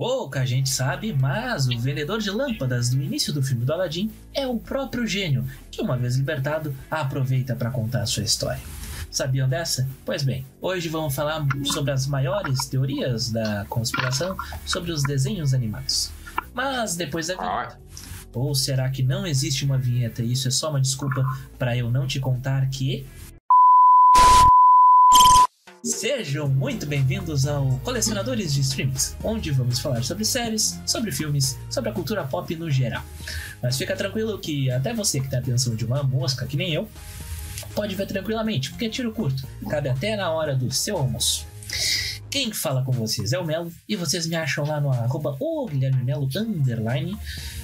Pouca gente sabe, mas o vendedor de lâmpadas do início do filme do Aladdin é o próprio gênio, que uma vez libertado, aproveita para contar a sua história. Sabiam dessa? Pois bem, hoje vamos falar sobre as maiores teorias da conspiração sobre os desenhos animados. Mas depois da vinheta. Ou será que não existe uma vinheta e isso é só uma desculpa para eu não te contar que Sejam muito bem-vindos ao Colecionadores de Streams, onde vamos falar sobre séries, sobre filmes, sobre a cultura pop no geral. Mas fica tranquilo que até você que tem a atenção de uma mosca, que nem eu, pode ver tranquilamente, porque é tiro curto, cabe até na hora do seu almoço. Quem fala com vocês é o Melo, e vocês me acham lá no arroba Guilherme Melo underline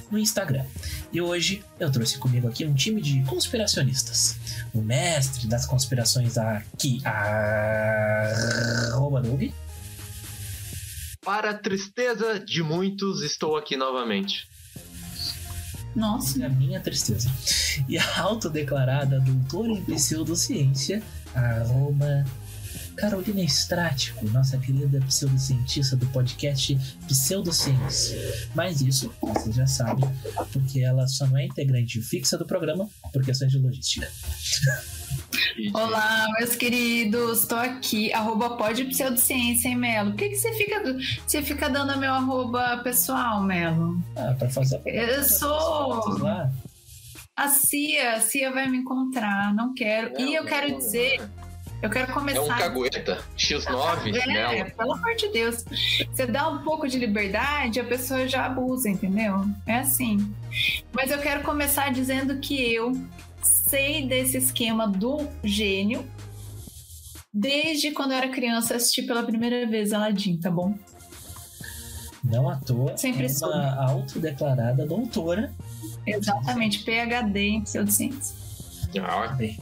no Instagram. E hoje eu trouxe comigo aqui um time de conspiracionistas. O mestre das conspirações aqui, arroba Doug. Para a tristeza de muitos, estou aqui novamente. Nossa. A minha tristeza. E a autodeclarada doutora em pseudociência, arroba Carolina Strático, nossa querida pseudocientista do podcast Pseudociência. Mas isso você já sabe, porque ela só não é integrante fixa do programa por questões de logística. Olá, meus queridos, tô aqui, arroba pode pseudociência, hein, Melo? Por que, que você, fica, você fica dando meu arroba pessoal, Melo? Ah, pra fazer Eu sou... A Cia, a Cia vai me encontrar, não quero. Não, e eu não, quero não, dizer eu quero começar. É um cagueta. X9, é, né? Pelo amor de Deus. Você dá um pouco de liberdade, a pessoa já abusa, entendeu? É assim. Mas eu quero começar dizendo que eu sei desse esquema do gênio desde quando eu era criança assisti pela primeira vez Aladdin, tá bom? Não à toa. Sempre é uma autodeclarada doutora. Exatamente, PhD em pseudociência. Ah, bem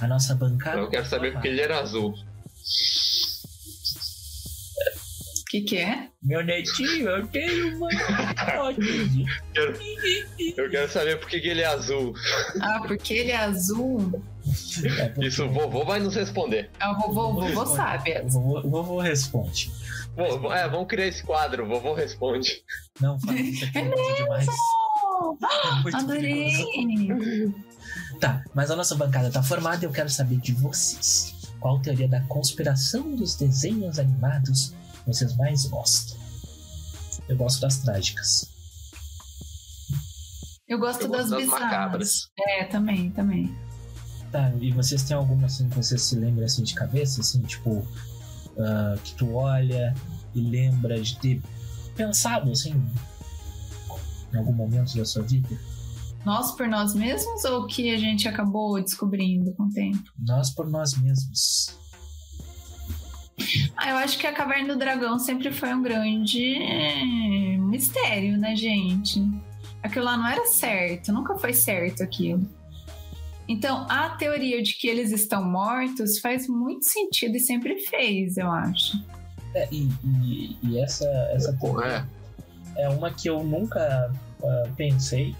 a nossa bancada. Eu quero saber porque ele era azul. O que, que é? Meu netinho, eu tenho uma quero, Eu quero saber por que ele é azul. Ah, porque ele é azul? É porque... Isso o vovô vai nos responder. É, o vovô, o vovô sabe. O vovô, vovô responde. Vovô, é, vamos criar esse quadro, o vovô responde. Não, fala isso aqui é, é demais. É Adorei! Tá, mas a nossa bancada tá formada e eu quero saber de vocês. Qual teoria da conspiração dos desenhos animados vocês mais gostam? Eu gosto das trágicas. Eu gosto eu das, das bizarras. É, também, também. Tá, e vocês têm alguma assim que você se lembra assim de cabeça, assim, tipo, uh, que tu olha e lembra de ter pensado assim em algum momento da sua vida? Nós por nós mesmos ou que a gente acabou descobrindo com o tempo? Nós por nós mesmos. Ah, eu acho que a Caverna do Dragão sempre foi um grande mistério, né, gente? Aquilo lá não era certo, nunca foi certo aquilo. Então, a teoria de que eles estão mortos faz muito sentido e sempre fez, eu acho. É, e, e, e, essa, essa teoria é. é uma que eu nunca uh, pensei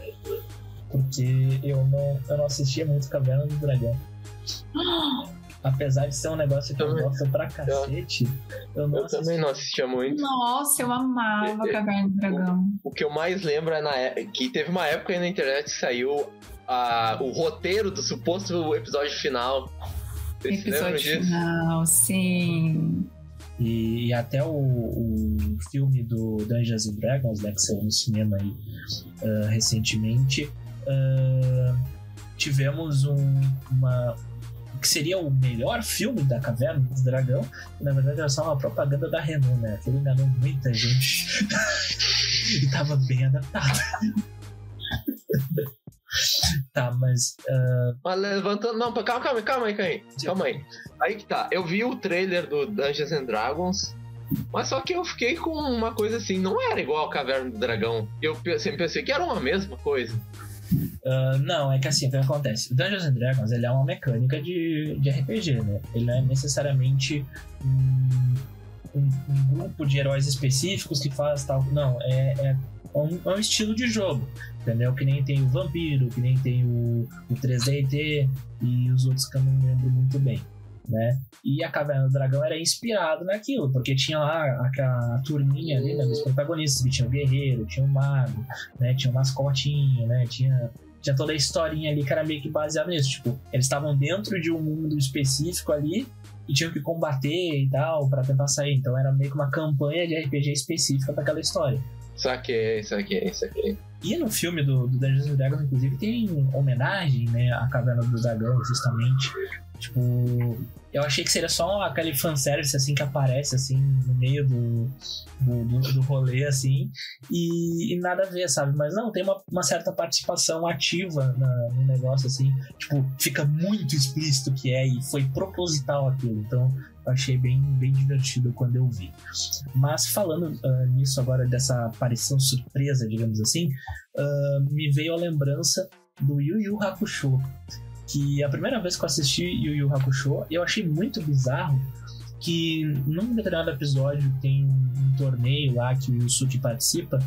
porque eu não, eu não assistia muito Caverna do Dragão. Apesar de ser um negócio que eu, eu gosto pra cacete, eu, não eu também não assistia muito. Nossa, eu amava Caverna do Dragão. O, o, que eu mais lembro é na, é, que teve uma época aí na internet que saiu a, o roteiro do suposto episódio final. Vocês episódio final, sim. E, e, até o, o filme do Dungeons and Dragons, né, que saiu no cinema aí uh, recentemente, uh, tivemos um, uma que seria o melhor filme da Caverna do Dragão, que na verdade era só uma propaganda da Renault, né? Aquilo enganou muita gente e tava bem adaptado. tá, mas. Uh... Mas levantando. Não, calma, calma, calma aí, calma aí. Calma aí. Aí que tá. Eu vi o trailer do Dungeons and Dragons. Mas só que eu fiquei com uma coisa assim, não era igual a Caverna do Dragão. Eu sempre pensei que era uma mesma coisa. Uh, não, é que assim, o que acontece? O Dungeons and Dragons ele é uma mecânica de, de RPG, né? Ele não é necessariamente um, um, um grupo de heróis específicos que faz tal. Não, é, é, um, é um estilo de jogo, entendeu? Que nem tem o Vampiro, que nem tem o, o 3DT e os outros que eu não lembro muito bem. Né? E a Caverna do Dragão era inspirado naquilo, porque tinha lá aquela turminha ali, né, dos protagonistas, que tinha o guerreiro, tinha o mago, né? Tinha o mascotinho, né? Tinha tinha toda a historinha ali que era meio que baseada nisso. Tipo, eles estavam dentro de um mundo específico ali e tinham que combater e tal para tentar sair. Então era meio que uma campanha de RPG específica para aquela história. Saquei, saquei, saquei. E no filme do, do Dungeons and Dragons, inclusive, tem homenagem, né, à Caverna do Dragão, justamente. Tipo, eu achei que seria só aquele fanservice, assim, que aparece, assim, no meio do, do, do, do rolê, assim, e, e, nada a ver, sabe? Mas não, tem uma, uma certa participação ativa na, no negócio, assim, tipo, fica muito explícito que é e foi proposital aquilo, então eu achei bem, bem divertido quando eu vi. Mas falando uh, nisso agora, dessa aparição surpresa, digamos assim, uh, me veio a lembrança do Yu Yu Hakusho, que a primeira vez que eu assisti Yu Yu Hakusho, eu achei muito bizarro que num determinado episódio tem um torneio lá que o Yusuke participa,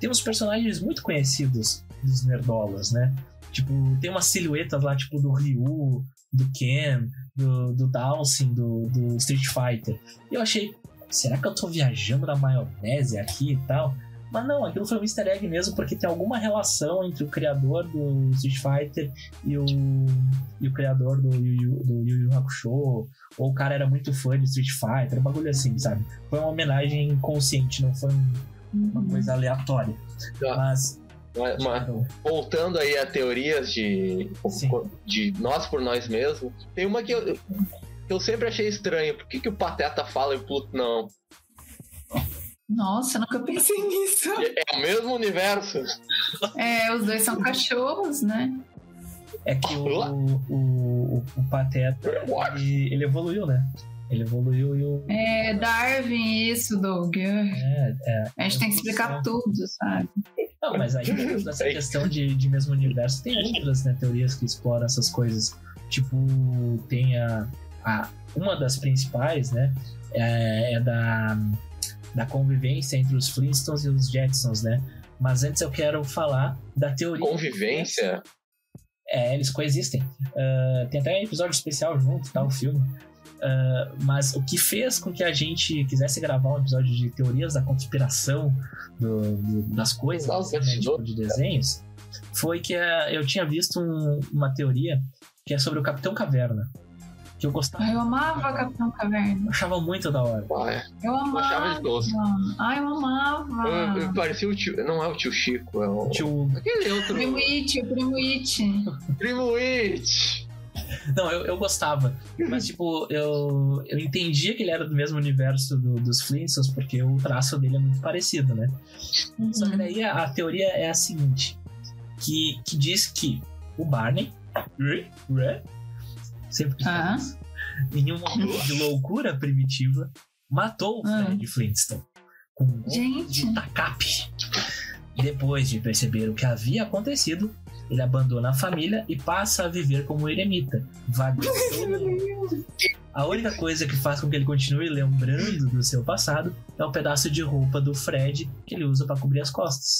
tem uns personagens muito conhecidos dos nerdolas, né? Tipo, tem umas silhuetas lá, tipo, do Ryu, do Ken, do, do Dawson, do, do Street Fighter. E eu achei, será que eu tô viajando na maionese aqui e tal? Mas não, aquilo foi um easter egg mesmo, porque tem alguma relação entre o criador do Street Fighter e o, e o criador do Yu Yu, do Yu Yu Hakusho. Ou o cara era muito fã de Street Fighter, um bagulho assim, sabe? Foi uma homenagem consciente, não foi uma uhum. coisa aleatória. Tá. Mas mas, mas, voltando aí a teorias de, de nós por nós mesmos, tem uma que eu, que eu sempre achei estranho. Por que, que o Pateta fala e o Pluto não? Nossa, nunca pensei nisso. É o mesmo universo. É, os dois são cachorros, né? É que o, o, o, o Pateta, ele, ele, evoluiu, né? Ele evoluiu e o... É, Darwin, isso, Doug. É, é. A gente tem que explicar tudo, sabe? Não, mas aí, nessa questão de, de mesmo universo, tem outras né, teorias que exploram essas coisas. Tipo, tem a, a uma das principais, né? É, é da da convivência entre os Flintstones e os Jetsons, né? Mas antes eu quero falar da teoria. Convivência? É, eles coexistem. Uh, tem até um episódio especial junto, tá? O filme. Uh, mas o que fez com que a gente quisesse gravar um episódio de teorias da conspiração do, do, das coisas, Nossa, né, tipo, de desenhos, foi que uh, eu tinha visto um, uma teoria que é sobre o Capitão Caverna que eu gostava. eu amava Capitão Caverna. Eu achava muito da hora. Ah, é. Eu amava. Eu achava de doce. Ai, eu amava. Eu, eu parecia o tio. Não é o tio Chico, é o. Tio. Aquele outro. Primo It, o Primo It. Primo It. Não, eu, eu gostava. Mas, tipo, eu, eu entendia que ele era do mesmo universo do, dos Flintstones, porque o traço dele é muito parecido, né? Uhum. Só que daí a, a, teoria é a seguinte: que, que diz que o Barney sempre que ah. em um momento de loucura primitiva, matou o Fred ah. Flintstone com um Gente. de tacape. Depois de perceber o que havia acontecido, ele abandona a família e passa a viver como eremita, vagando. a única coisa que faz com que ele continue lembrando do seu passado é o um pedaço de roupa do Fred que ele usa para cobrir as costas.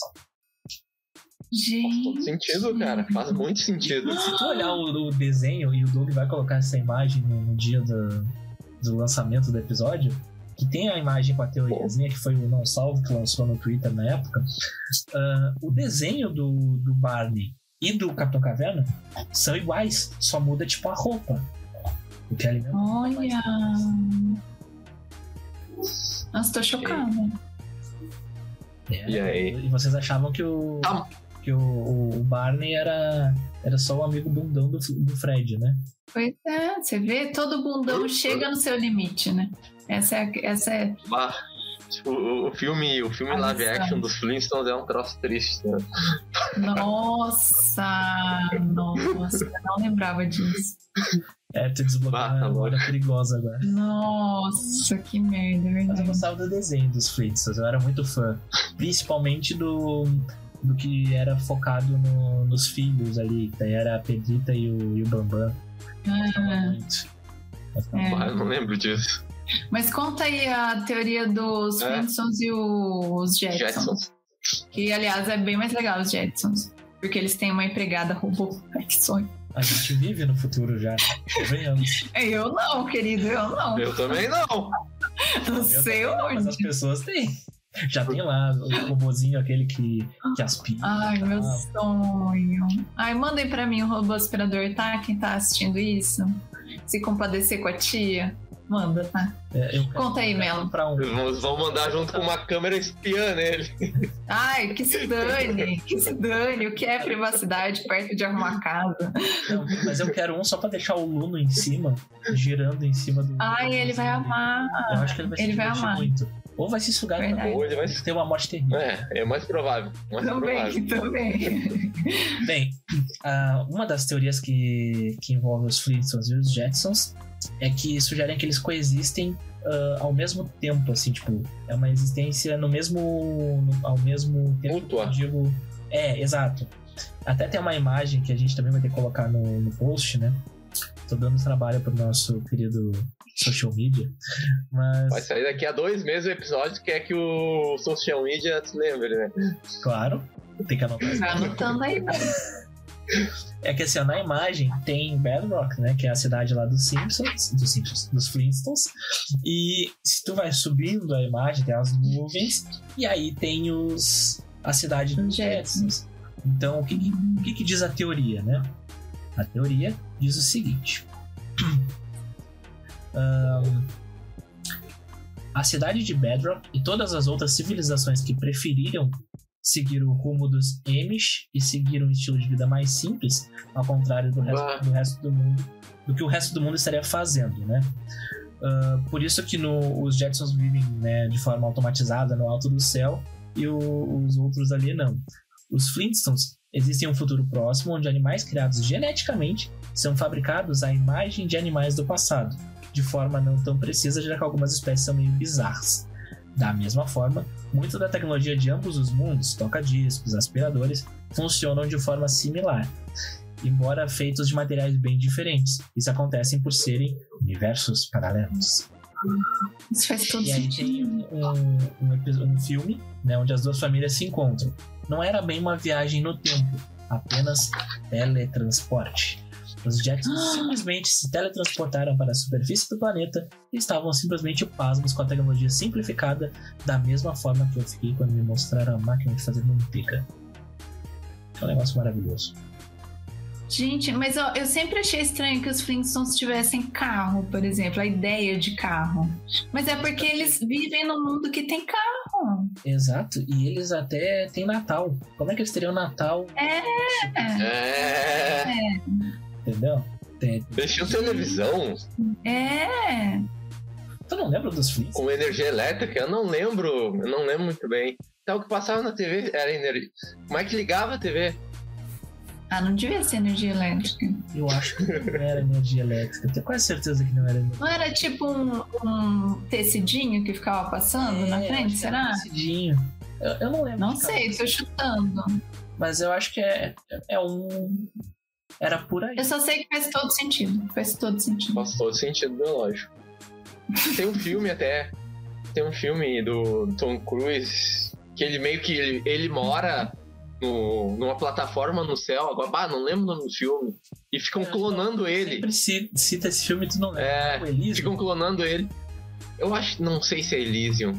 Gente. Faz todo sentido, cara. Faz muito sentido. Se tu olhar o, o desenho e o Doug vai colocar essa imagem no, no dia do, do lançamento do episódio, que tem a imagem com a teoriazinha, que foi o Não Salvo que lançou no Twitter na época, uh, o desenho do, do Barney e do Capitão Caverna são iguais, só muda tipo a roupa. O que é Olha! Nossa, tô chocada. É, e aí? E vocês achavam que o. Ah que o, o Barney era, era só o amigo bundão do, do Fred, né? Pois é, você vê, todo bundão chega no seu limite, né? Essa é. Essa é... Bah, tipo, o, filme, o filme live action dos Flintstones é um troço triste, né? Nossa! nossa, eu não lembrava disso. É, tu desbloqueou ah, uma hora perigosa agora. Nossa, que merda, é verdade. Mas eu gostava do desenho dos Flintstones, eu era muito fã. Principalmente do do que era focado no, nos filhos ali. Daí era a Pedrita e o, e o Bambam. Ah, é. Eu não lembro disso. Mas conta aí a teoria dos é. Flintstones e os Jetsons. Jetsons. Que, aliás, é bem mais legal os Jetsons. Porque eles têm uma empregada robô. que sonho. A gente vive no futuro já. Convenhamos. Eu não, querido, eu não. Eu também não. Não sei também não, Mas as onde. pessoas têm. Já tem lá o robozinho aquele que, que aspira. Ai, meu sonho. Ai, mandem pra mim o robô aspirador, tá? Quem tá assistindo isso? Se compadecer com a tia, manda, tá? é, eu quero Conta aí, Melo. Um. Vamos vão mandar junto com uma câmera espiã nele. Ai, que se dane, que se dane. O que é privacidade perto de arrumar casa? Não, mas eu quero um só pra deixar o Luno em cima, girando em cima do. Ai, ele vai amar. Eu acho que ele vai se Ele vai divertir amar. muito. Ou vai se sugar também. Ou ele vai. Ter uma morte terrível. É, é mais provável. Mais Também, provável. também. Bem, ah, uma das teorias que, que envolve os Flintstones e os Jetsons é que sugerem que eles coexistem ah, ao mesmo tempo, assim, tipo, é uma existência no mesmo. no- ao mesmo tempo. Mútua. Eu digo. É, exato. Até tem uma imagem que a gente também vai ter que colocar no, no post, né? Tô dando trabalho pro nosso querido social media. Mas, Vai sair daqui a dois meses o episódio que é que o social media se lembre, né? claro, tem que anotar isso. Vai anotando aí? É que assim, ó, na imagem tem Bedrock, né? Que é a cidade lá dos Simpsons, dos Simpsons, dos Flintstones. E se tu vai subindo a imagem, tem as nuvens, e aí tem os a cidade dos Jetsons. Então, o que, que- o que, que diz a teoria, né? A teoria diz o seguinte. Ahn, a cidade de Bedrock e todas as outras civilizações que preferiram seguir o rumo dos Amish e seguir um estilo de vida mais simples, ao contrário do resto do, resto do mundo, do que o resto do mundo estaria fazendo, né? Ah, por isso que no- os Jetsons vivem né, de forma automatizada no alto do céu e o- os outros ali não. Os Flintstones existem em um futuro próximo onde animais criados geneticamente são fabricados à imagem de animais do passado, de forma não tão precisa, já que algumas espécies são meio bizarras. Da mesma forma, muito da tecnologia de ambos os mundos, toca-discos, aspiradores, funcionam de forma similar, embora feitos de materiais bem diferentes. Isso acontece por serem universos paralelos. Isso faz todo E aí tem sentido. um, um, epi- um filme né, onde as duas famílias se encontram. Não era bem uma viagem no tempo, apenas teletransporte. Os Jetsons simplesmente se teletransportaram para a superfície do planeta e estavam simplesmente pasmos com a tecnologia simplificada, da mesma forma que eu fiquei quando me mostraram a máquina de fazer manteiga. É um negócio maravilhoso. Gente, mas ó, eu sempre achei estranho que os Flintstones tivessem carro, por exemplo, a ideia de carro. Mas é porque eles vivem num mundo que tem carro. Exato, e eles até têm Natal. Como é que eles teriam Natal? É. Entendeu? Tem- Deixou televisão É. Tu não lembra dos Flintstones? com energia elétrica? Eu não lembro. Eu não lembro muito bem. Então o que passava na TV era energia. Como é que ligava a TV? Ah, não devia ser energia elétrica. Eu acho que não era energia elétrica. Tenho quase certeza que não era energia Não era tipo um, um tecidinho que ficava passando na É, frente, acho que era será? decidinho. Eu, eu não lembro. Não sei, tô chutando. Mas eu acho que é, é um. Era por aí. Eu só sei que faz todo sentido. Faz todo sentido. Faz todo sentido biológico. Tem um filme até. Tem um filme do Tom Cruise que ele meio que ele, ele mora no, numa plataforma no céu. Agora, bah, não lembro o nome do filme. E ficam É, clonando ele. Sempre ci- cita esse filme e tu não lembra. É, Elysium? Ficam clonando ele. Eu acho, não sei se é Elysium.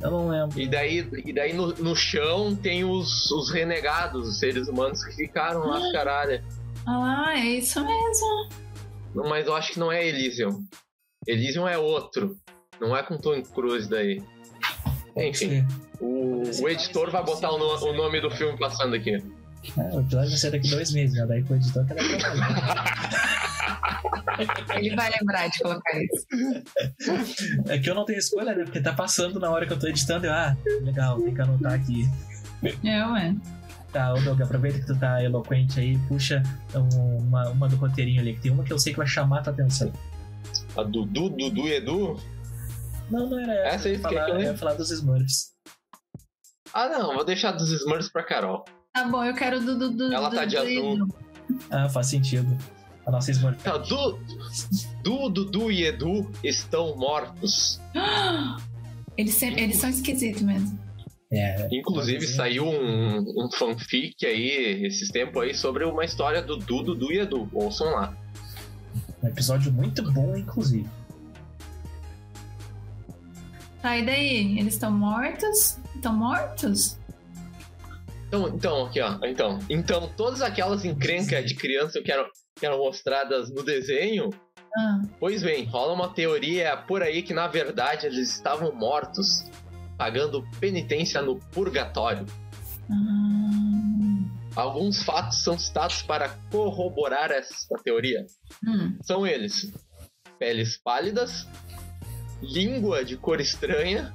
Eu não lembro. E daí, e daí no, no chão tem os, os renegados, os seres humanos que ficaram lá, caralho. Ah, é isso mesmo. Mas eu acho que não é Elysium. Elysium é outro. Não é com Tom Cruise daí. Enfim, o, o editor vai botar o, no- o nome do filme passando aqui. É, o episódio vai ser daqui dois meses, né? Daí com o editor que. Ele vai lembrar de colocar isso. É que eu não tenho spoiler, né? Porque tá passando na hora que eu tô editando. Eu, ah, legal, tem que anotar aqui. É, ué. Tá, ô Doug, aproveita que tu tá eloquente aí, puxa um- uma, uma do roteirinho ali, que tem uma que eu sei que vai chamar a tua atenção. A Dudu, Dudu e Edu? Não, não era essa. Essa aí eu falar, eu ia falar dos Smurfs. Ah, não, vou deixar dos Smurfs pra Carol. Tá bom, eu quero do. do, do Ela do- tá de do- azul. Ah, faz sentido. A nossa Smurf. Tá, Du, Du, Dudu e Edu estão mortos. Eles, se- eles são esquisitos mesmo. É, Inclusive desenho- saiu um, um fanfic aí, esses tempos aí, sobre uma história do Du, Dudu e Edu. Ouçam lá. Um episódio muito bom, inclusive. Tá, e daí? Eles estão mortos? Estão mortos? Então, então, aqui ó. Então, então todas aquelas encrencas de criança que eram, que eram mostradas no desenho, Ah, pois bem, rola uma teoria por aí que na verdade eles estavam mortos, pagando penitência no purgatório. ah, Alguns fatos são citados para corroborar essa teoria. hum. São eles: peles pálidas, língua de cor estranha,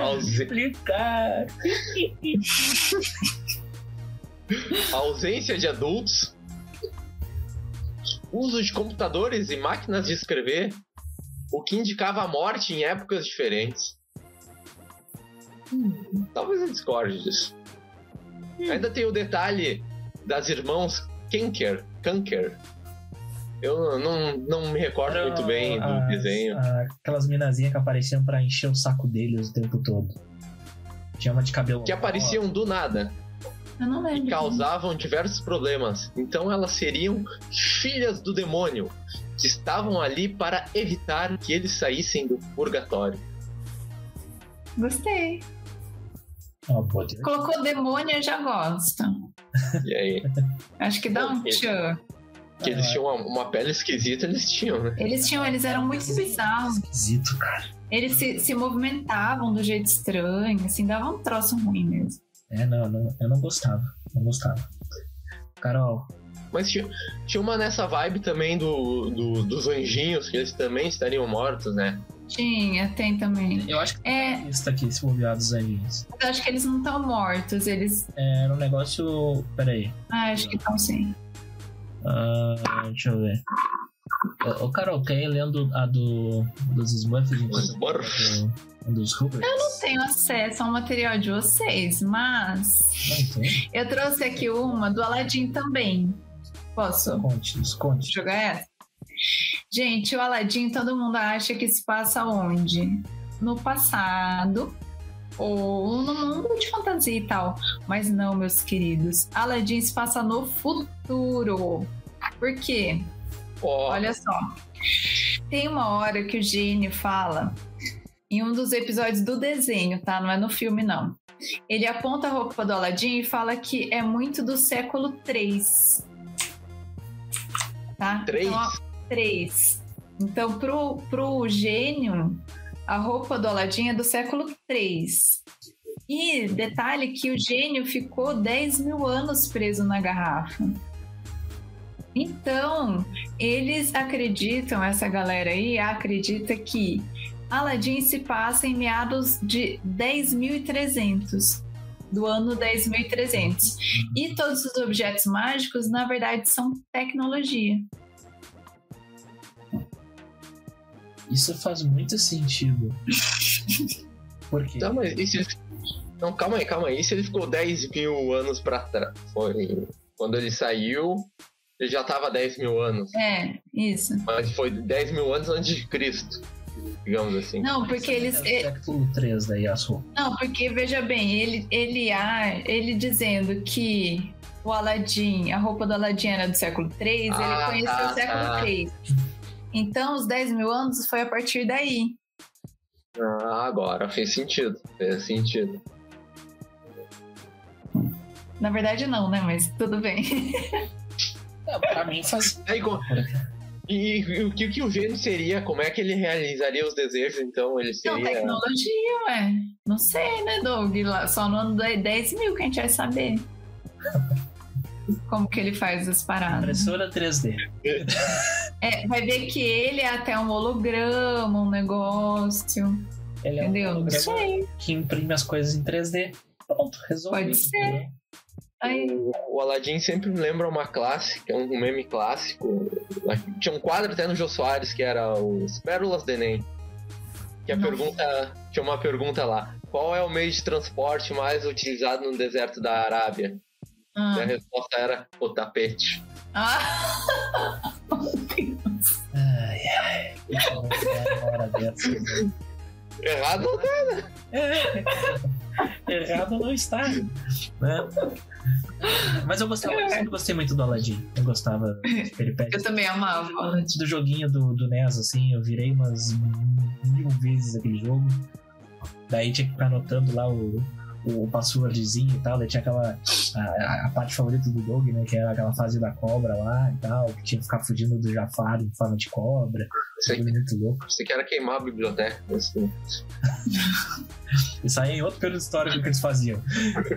Ausen- Explicar. ausência de adultos, uso de computadores e máquinas de escrever, o que indicava a morte em épocas diferentes. Hum, Talvez eu discorde disso. Ainda tem o detalhe das irmãos Kenker, Kanker. Eu não, não me recordo muito bem do As- desenho. a- aquelas minazinhas que apareciam pra encher o saco deles o tempo todo. Tinha uma de cabelo. Que apareciam do nada. Eu não lembro. e causavam diversos problemas. Então elas seriam filhas do demônio, que estavam ali para evitar que eles saíssem do purgatório. Gostei. Ó, Deus. Colocou demônio, eu já gosto. E aí, Acho que dá um tchan. Que eles tinham uma, uma pele esquisita, eles tinham, né? Eles tinham, eles eram muito bizarros. Esquisito, cara. Eles se, se movimentavam do jeito estranho, assim, dava um troço ruim mesmo. É, não, não, eu não gostava. Não gostava. Carol, Mas tinha, tinha uma nessa vibe também do, do- dos anjinhos, que eles também estariam mortos, né? Tinha, tem também. eu acho que É, isso aqui, esse bobear dos anjinhos. eu acho que eles não estão mortos, eles. É, Era um negócio. Peraí. Ah, acho que estão sim. Ah, deixa eu ver. Ô, ô, Carol, ir lendo a do, dos Smurfs? enquanto eu a dos Rugrats? Não tenho acesso ao material de vocês, mas Não eu trouxe aqui uma do Aladdin também. Posso Conte, nos conte. jogar essa? Gente, o Aladdin, todo mundo acha que se passa onde? No passado ou no mundo de fantasia e tal. Mas não, meus queridos. Aladdin se passa no futuro. Por quê? Olha só. Tem uma hora que o gênio fala em um dos episódios do desenho, tá? Não é no filme, não. Ele aponta a roupa do Aladdin e fala que é muito do século 3. Tá? três. Então, ó, 3. Então, pro, pro gênio, a roupa do Aladdin é do século 3. E detalhe que o gênio ficou 10 mil anos preso na garrafa. Então, eles acreditam, essa galera aí acredita que Aladdin se passa em meados de 10.300, do ano 10.300. E todos os objetos mágicos, na verdade, são tecnologia. Isso faz muito sentido. Por quê? Tá, mas e se. Não, calma aí, calma aí. E se ele ficou 10 mil anos pra trás? Foi... Quando ele saiu, ele já tava 10 mil anos. É, isso. Mas foi 10 mil anos antes de Cristo. Digamos assim. Não, porque eles. É o século 3 daí, as roupas. Não, porque veja bem, ele, ele, ah, ele dizendo que o Aladdin, a roupa do Aladdin era do século III, Ah, ele conheceu tá, o século tá. III. Então, os 10 mil anos foi a partir daí. Ah, agora fez sentido. Fez sentido. Na verdade, não, né? Mas tudo bem. Não, pra mim faz. Aí, e, e o que, que o gênio seria? Como é que ele realizaria os desejos? Então, ele Não, seria. tecnologia, ué. Não sei, né, Doug? Só no ano de 10 mil que a gente vai saber. Como que ele faz as paradas. Impressora 3D. É, vai ver que ele é até um holograma, um negócio. Ele é um Entendeu? Não holograma sei. que imprime as coisas em 3D. Pronto, resolvido. Pode ser. entendeu? Aí, O Aladdin sempre me lembra uma clássica, um meme clássico. Tinha um quadro até no Jô Soares que era os Pérolas do Enem. Que a Nossa. pergunta. Tinha uma pergunta lá. Qual é o meio de transporte mais utilizado no deserto da Arábia? E a ah. resposta era o tapete. Ah. Meu Deus. Ai, ai. Uma hora dessa, né? Errado não tá, É, errado não está. Né? Mas eu gostava, eu sempre gostei muito do Aladdin. Eu gostava de Eu peripécias. também amava. Antes do joguinho do, do NES, assim, eu virei umas mil vezes aquele jogo. Daí tinha que ficar anotando lá o, o passwordzinho e tal. Daí tinha aquela. A, a- parte favorita do Doug, né? Que era aquela fase da cobra lá e tal. Que tinha que ficar fugindo do Jafar em forma de cobra. Tudo muito louco. isso aqui era queimar a biblioteca. Assim. Isso aí é outro período histórico que eles faziam.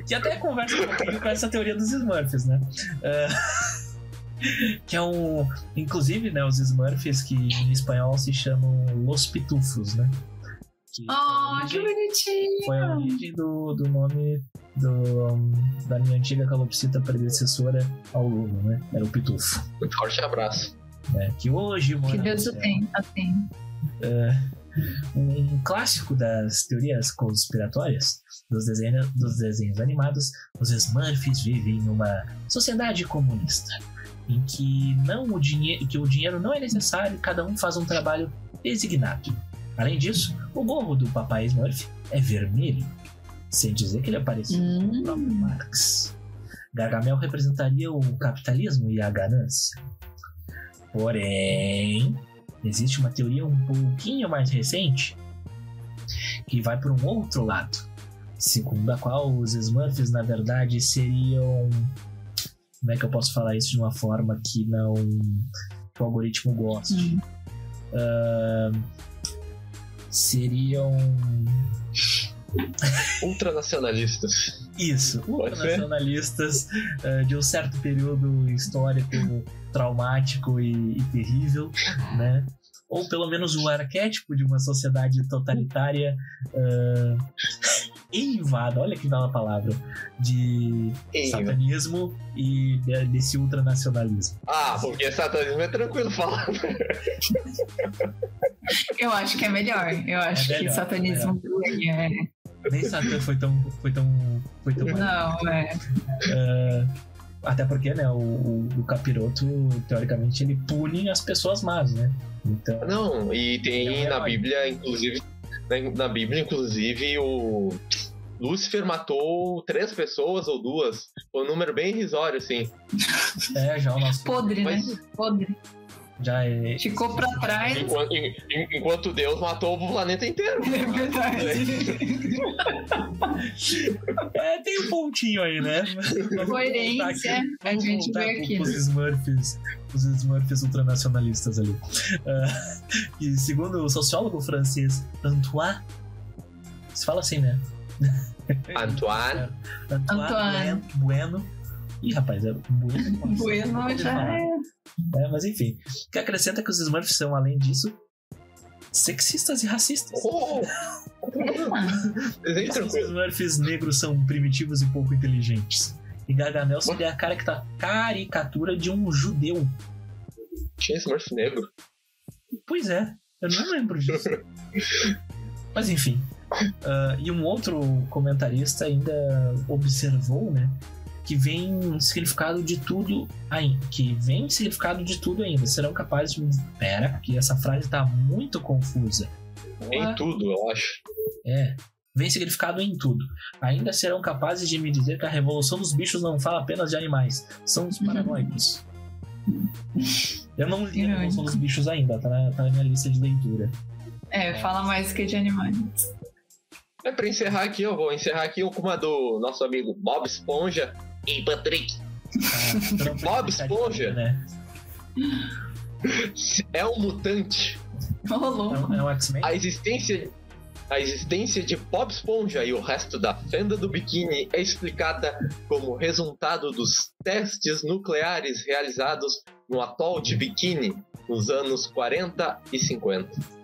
Que até conversa um pouquinho com essa teoria dos Smurfs, né? Ah, que é um. Inclusive, né, os Smurfs que em espanhol se chamam Los Pitufos, né? Que Oh, que bonitinho! foi a origem do, do nome do, um, da minha antiga calopsita predecessora ao Luno, né? Era o Pitufo. Um forte abraço. Né? Que hoje mora Que Deus o tenha, assim. Um clássico das teorias conspiratórias dos desenhos, dos desenhos animados, os Smurfs vivem numa sociedade comunista em que não o dinheiro, que o dinheiro não é necessário e cada um faz um trabalho designado. Além disso, o gorro do papai Smurf é vermelho, sem dizer que ele apareceu no próprio Marx. Gargamel representaria o capitalismo e a ganância. Porém, existe uma teoria um pouquinho mais recente que vai por um outro lado, segundo a qual os Smurfs na verdade seriam. Como é que eu posso falar isso de uma forma que não que o algoritmo goste? Hum. Ahn, seriam Ultranacionalistas. Isso, ultranacionalistas eh, de um certo período histórico traumático e, e terrível, né? Ou pelo menos o arquétipo de uma sociedade totalitária eh, eivada, olha que bela palavra, de Ei, satanismo e de- desse ultranacionalismo. Ah, porque satanismo é tranquilo falar. Eu acho que é melhor. Eu acho É melhor, que satanismo ganha. Nem Satã foi tão, foi tão, foi tão Não, é. Eh, até porque, né, o, o, o capiroto, teoricamente, ele pune as pessoas más, né? Então, Não, e É tem na herói. Bíblia, inclusive. Na, na Bíblia, inclusive, o. Lúcifer matou três pessoas ou duas. Foi um número bem irrisório, assim. é, já o nosso. Podre, né? Mas Podre. Já é. Ficou pra trás. enquanto, en- en- enquanto Deus matou o planeta inteiro. É verdade. É, tem um pontinho aí, né? Coerência, a Vamos gente vê aqui. pros Smurfs, os Smurfs ultranacionalistas ali. Ah, e segundo o sociólogo francês Antoine, se fala assim, né? Antoine. Antoine, Antoine. Bueno. Ih, rapaz, é Bueno. nossa, já é. É, mas enfim, o que acrescenta é que os Smurfs são, além disso, sexistas e racistas. Oh! Desenho Os tranquilo. Smurfs negros são primitivos e pouco inteligentes. E Gargamel seria a carica- caricatura de um judeu. Tinha Smurf negro. Pois é, eu não lembro disso. Mas enfim. Ah, e um outro comentarista ainda observou, né? Que vem significado de tudo ainda. Que vem significado de tudo ainda. Serão capazes de. Pera, que essa frase tá muito confusa. Em tudo, eu acho. É. Vem significado em tudo. Ainda serão capazes de me dizer que a revolução dos bichos não fala apenas de animais. São os paranoicos. Eu não li a revolução dos bichos ainda, tá na, tá na minha lista de leitura. É, fala mais que de animais. É pra encerrar aqui, eu vou encerrar aqui com uma do nosso amigo Bob Esponja e Patrick. Ah, Bob Esponja. Né? É um mutante. É um, é um X-Men? A existência, a existência de Bob Esponja e o resto da fenda do biquíni é explicada como resultado dos testes nucleares realizados no atol de Bikini nos anos 40 e 50.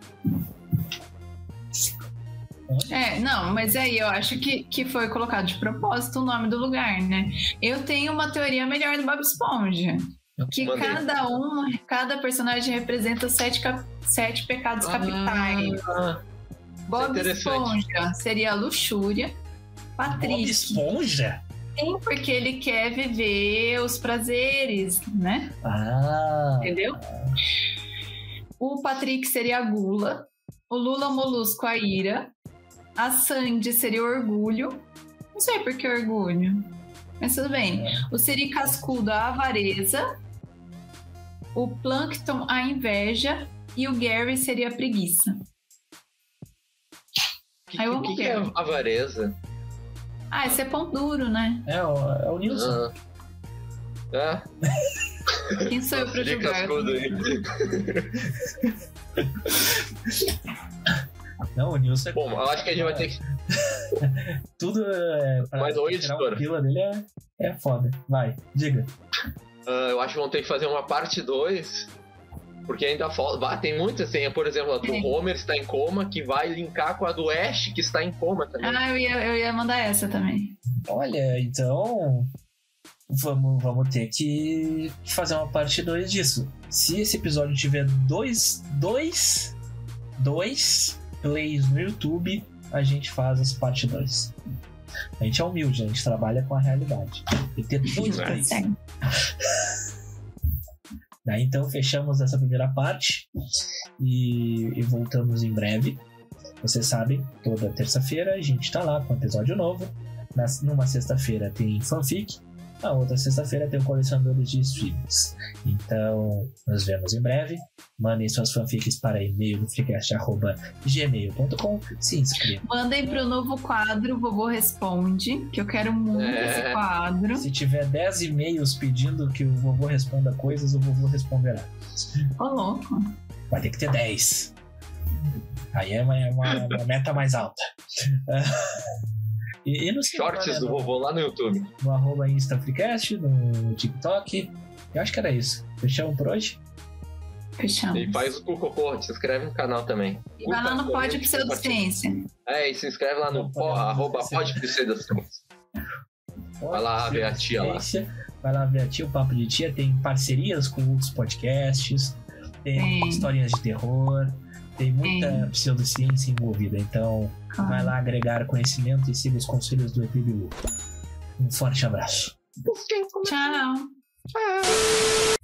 É, não, mas aí eu acho que, que foi colocado de propósito o nome do lugar, né? Eu tenho uma teoria melhor do Bob Esponja. Que Mandei. cada um, cada personagem representa sete, cap- sete pecados capitais. Ah, Bob interessante. Esponja seria a luxúria. Bob Patrick, Esponja? sim, porque ele quer viver os prazeres, né? Ah. Entendeu? O Patrick seria a gula. O Lula Molusco, a ira. A Sandy seria o orgulho. Não sei por que orgulho. Mas tudo bem. O Siri Cascudo, a avareza. O Plankton, a inveja. E o Gary seria a preguiça. Que, Aí eu que, que é avareza? Ah, esse é pão duro, né? É, o, é o Nilson. Ah. É? Quem sou eu pra julgar? Não, o Nilson é. Bom, eu acho que a gente vai ter que. Tudo é. Pra Mas oi, editor. A dele é, é foda. Vai, diga. Uh, eu acho que vão ter que fazer uma parte 2 porque ainda falta. tem muitas, tem, por exemplo, a do é. Homer está em coma, que vai linkar com a do Ash, que está em coma também. Ah, eu ia, eu ia mandar essa também. Olha, então. Vamos, vamos ter que fazer uma parte 2 disso. Se esse episódio tiver dois, dois, dois plays no YouTube, a gente faz as parte 2. A gente é humilde, a gente trabalha com a realidade. Tem que ter dois plays. Né? Então fechamos essa primeira parte e, e voltamos em breve. Vocês sabem, toda terça-feira a gente está lá com um episódio novo. Na, numa sexta-feira tem fanfic a outra sexta-feira tem o Colecionadores de Streams. Então, nos vemos em breve. Mandem suas fanfics para e-mail no freecast.gmail.com. Se inscrevam. Mandem para o novo quadro Vovô Responde, que eu quero muito é... esse quadro. Se tiver 10 e-mails pedindo que o vovô responda coisas, o vovô responderá. Ô, louco. Vai ter que ter 10. Aí é uma, uma, uma meta mais alta. E, e no Shorts né, do vovô lá no YouTube. No arroba InstaFreecast, no TikTok. Eu acho que era isso. Fechamos por hoje? Fechamos. E faz o cocô, se inscreve no canal também. E vai lá no Pode Pseudociência. É, e se inscreve lá no po, arroba Pode Pseudociência. Vai lá ver a tia lá. Vai lá ver a tia, o Papo de Tia. Tem parcerias com outros podcasts. Tem historinhas de terror. Tem muita pseudociência envolvida. Então, Vai lá agregar conhecimento e siga os conselhos do Equilíbrio. Um forte abraço. Tchau. Tchau.